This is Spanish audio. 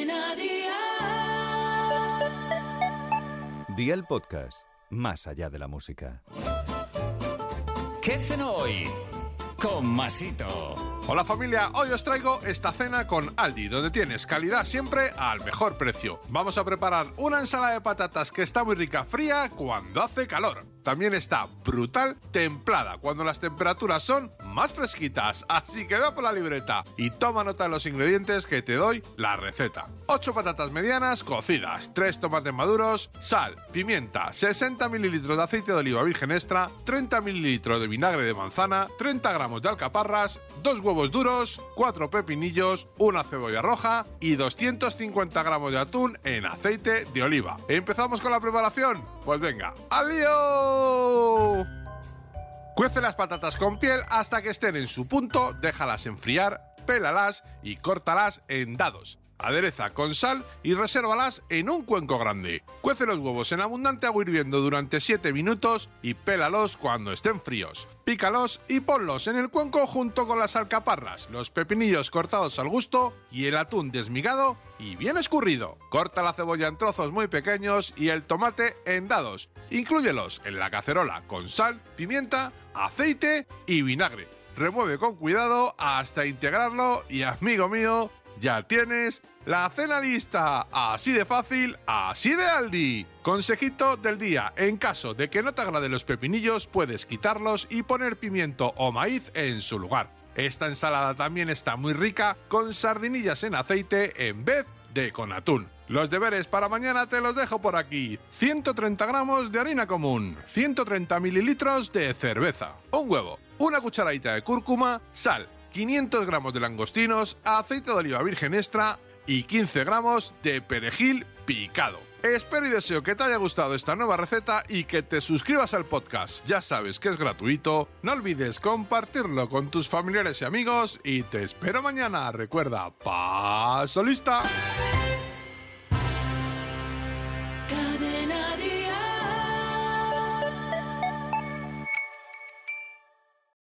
Cadena Dial. Día el podcast, más allá de la música. ¿Qué cenó hoy? Con Masito. Hola familia, hoy os traigo esta cena con Aldi, donde tienes calidad siempre al mejor precio. Vamos a preparar una ensalada de patatas que está muy rica fría cuando hace calor. También está brutal templada cuando las temperaturas son más fresquitas. Así que ve por la libreta y toma nota de los ingredientes que te doy la receta. 8 patatas medianas cocidas, 3 tomates maduros, sal, pimienta, 60 mililitros de aceite de oliva virgen extra, 30 mililitros de vinagre de manzana, 30 gramos de alcaparras, 2 huevos duros, 4 pepinillos, una cebolla roja y 250 gramos de atún en aceite de oliva. ¿Empezamos con la preparación? Pues venga, ¡al lío! Cuece las patatas con piel hasta que estén en su punto, déjalas enfriar, pélalas y córtalas en dados. Adereza con sal y resérvalas en un cuenco grande. Cuece los huevos en abundante agua hirviendo durante 7 minutos y pélalos cuando estén fríos. Pícalos y ponlos en el cuenco junto con las alcaparras, los pepinillos cortados al gusto y el atún desmigado y bien escurrido. Corta la cebolla en trozos muy pequeños y el tomate en dados. Inclúyelos en la cacerola con sal, pimienta, aceite y vinagre. Remueve con cuidado hasta integrarlo y amigo mío, ya tienes la cena lista. Así de fácil, así de Aldi. Consejito del día. En caso de que no te agraden los pepinillos, puedes quitarlos y poner pimiento o maíz en su lugar. Esta ensalada también está muy rica con sardinillas en aceite en vez de con atún. Los deberes para mañana te los dejo por aquí. 130 gramos de harina común, 130 mililitros de cerveza, un huevo, una cucharadita de cúrcuma, sal, 500 gramos de langostinos, aceite de oliva virgen extra y 15 gramos de perejil picado. Espero y deseo que te haya gustado esta nueva receta y que te suscribas al podcast. Ya sabes que es gratuito. No olvides compartirlo con tus familiares y amigos y te espero mañana. Recuerda, paso lista.